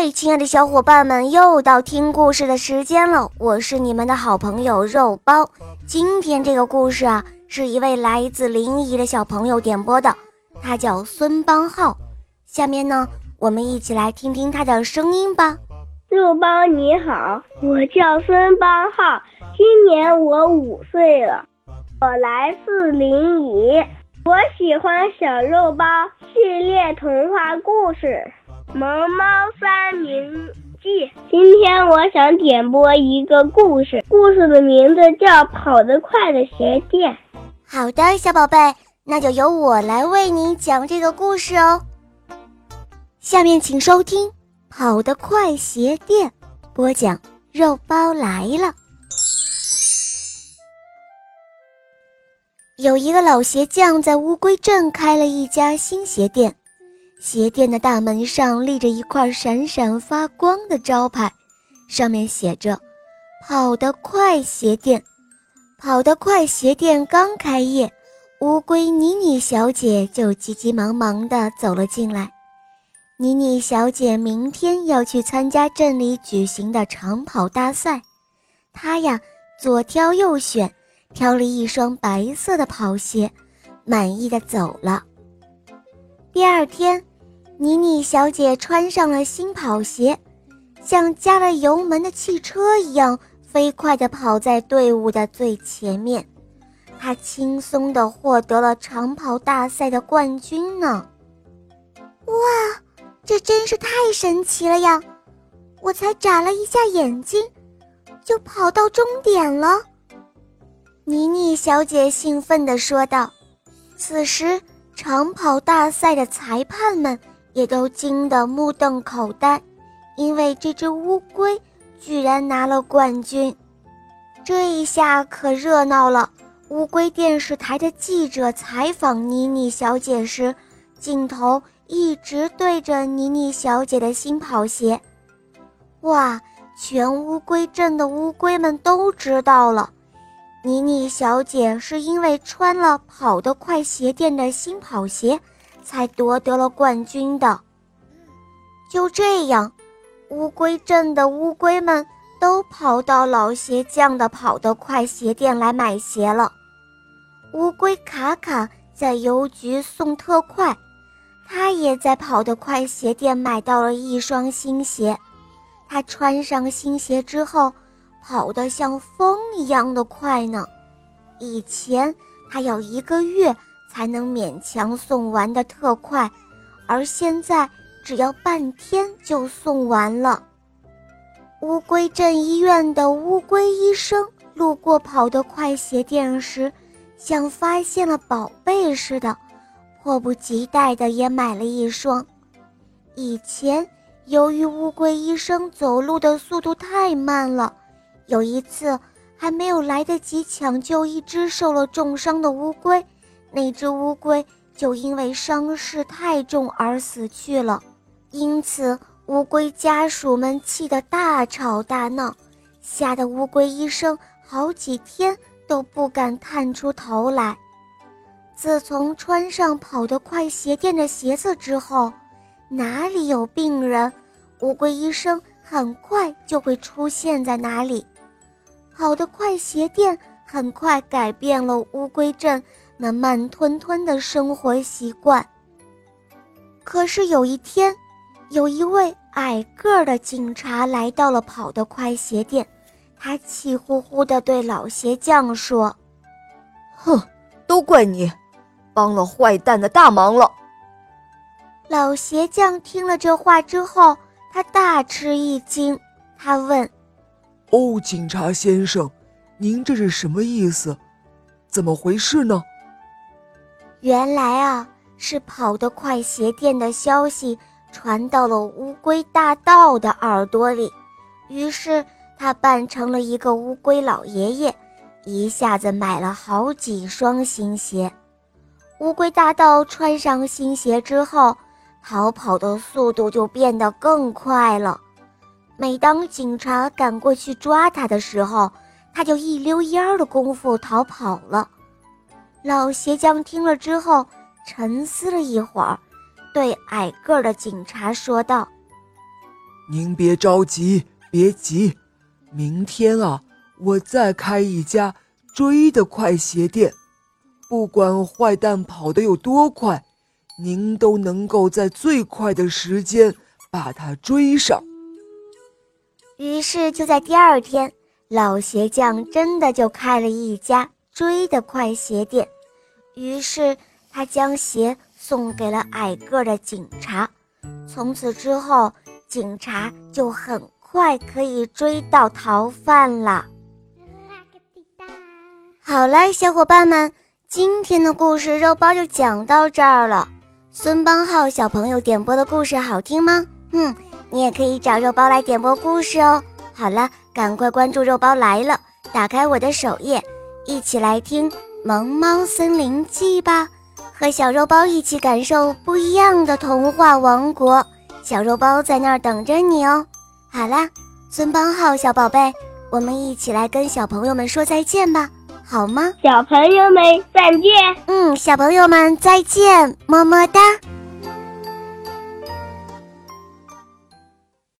嗨，亲爱的小伙伴们，又到听故事的时间了。我是你们的好朋友肉包。今天这个故事啊，是一位来自临沂的小朋友点播的，他叫孙邦浩。下面呢，我们一起来听听他的声音吧。肉包你好，我叫孙邦浩，今年我五岁了，我来自临沂，我喜欢小肉包系列童话故事。《萌猫三明记》，今天我想点播一个故事，故事的名字叫《跑得快的鞋垫》。好的，小宝贝，那就由我来为你讲这个故事哦。下面请收听《跑得快鞋垫》，播讲肉包来了。有一个老鞋匠在乌龟镇开了一家新鞋店。鞋店的大门上立着一块闪闪发光的招牌，上面写着“跑得快鞋店”。跑得快鞋店刚开业，乌龟妮妮小姐就急急忙忙地走了进来。妮妮小姐明天要去参加镇里举行的长跑大赛，她呀左挑右选，挑了一双白色的跑鞋，满意的走了。第二天。妮妮小姐穿上了新跑鞋，像加了油门的汽车一样飞快地跑在队伍的最前面。她轻松地获得了长跑大赛的冠军呢！哇，这真是太神奇了呀！我才眨了一下眼睛，就跑到终点了。妮妮小姐兴奋地说道。此时，长跑大赛的裁判们。也都惊得目瞪口呆，因为这只乌龟居然拿了冠军。这一下可热闹了。乌龟电视台的记者采访妮妮小姐时，镜头一直对着妮妮小姐的新跑鞋。哇！全乌龟镇的乌龟们都知道了，妮妮小姐是因为穿了跑得快鞋店的新跑鞋。才夺得了冠军的。就这样，乌龟镇的乌龟们都跑到老鞋匠的跑得快鞋店来买鞋了。乌龟卡卡在邮局送特快，他也在跑得快鞋店买到了一双新鞋。他穿上新鞋之后，跑得像风一样的快呢。以前他要一个月。才能勉强送完的特快，而现在只要半天就送完了。乌龟镇医院的乌龟医生路过跑得快鞋店时，像发现了宝贝似的，迫不及待的也买了一双。以前由于乌龟医生走路的速度太慢了，有一次还没有来得及抢救一只受了重伤的乌龟。那只乌龟就因为伤势太重而死去了，因此乌龟家属们气得大吵大闹，吓得乌龟医生好几天都不敢探出头来。自从穿上跑得快鞋垫的鞋子之后，哪里有病人，乌龟医生很快就会出现在哪里。跑得快鞋垫很快改变了乌龟镇。那慢吞吞的生活习惯。可是有一天，有一位矮个儿的警察来到了跑得快鞋店，他气呼呼地对老鞋匠说：“哼，都怪你，帮了坏蛋的大忙了。”老鞋匠听了这话之后，他大吃一惊，他问：“哦，警察先生，您这是什么意思？怎么回事呢？”原来啊，是跑得快鞋店的消息传到了乌龟大盗的耳朵里，于是他扮成了一个乌龟老爷爷，一下子买了好几双新鞋。乌龟大盗穿上新鞋之后，逃跑的速度就变得更快了。每当警察赶过去抓他的时候，他就一溜烟儿的功夫逃跑了。老鞋匠听了之后，沉思了一会儿，对矮个儿的警察说道：“您别着急，别急，明天啊，我再开一家追的快鞋店，不管坏蛋跑得有多快，您都能够在最快的时间把他追上。”于是就在第二天，老鞋匠真的就开了一家追的快鞋店。于是他将鞋送给了矮个的警察。从此之后，警察就很快可以追到逃犯了。好了，小伙伴们，今天的故事肉包就讲到这儿了。孙邦浩小朋友点播的故事好听吗？嗯。你也可以找肉包来点播故事哦。好了，赶快关注肉包来了，打开我的首页，一起来听《萌猫森林记》吧，和小肉包一起感受不一样的童话王国。小肉包在那儿等着你哦。好啦，孙邦浩小宝贝，我们一起来跟小朋友们说再见吧，好吗？小朋友们再见。嗯，小朋友们再见，么么哒。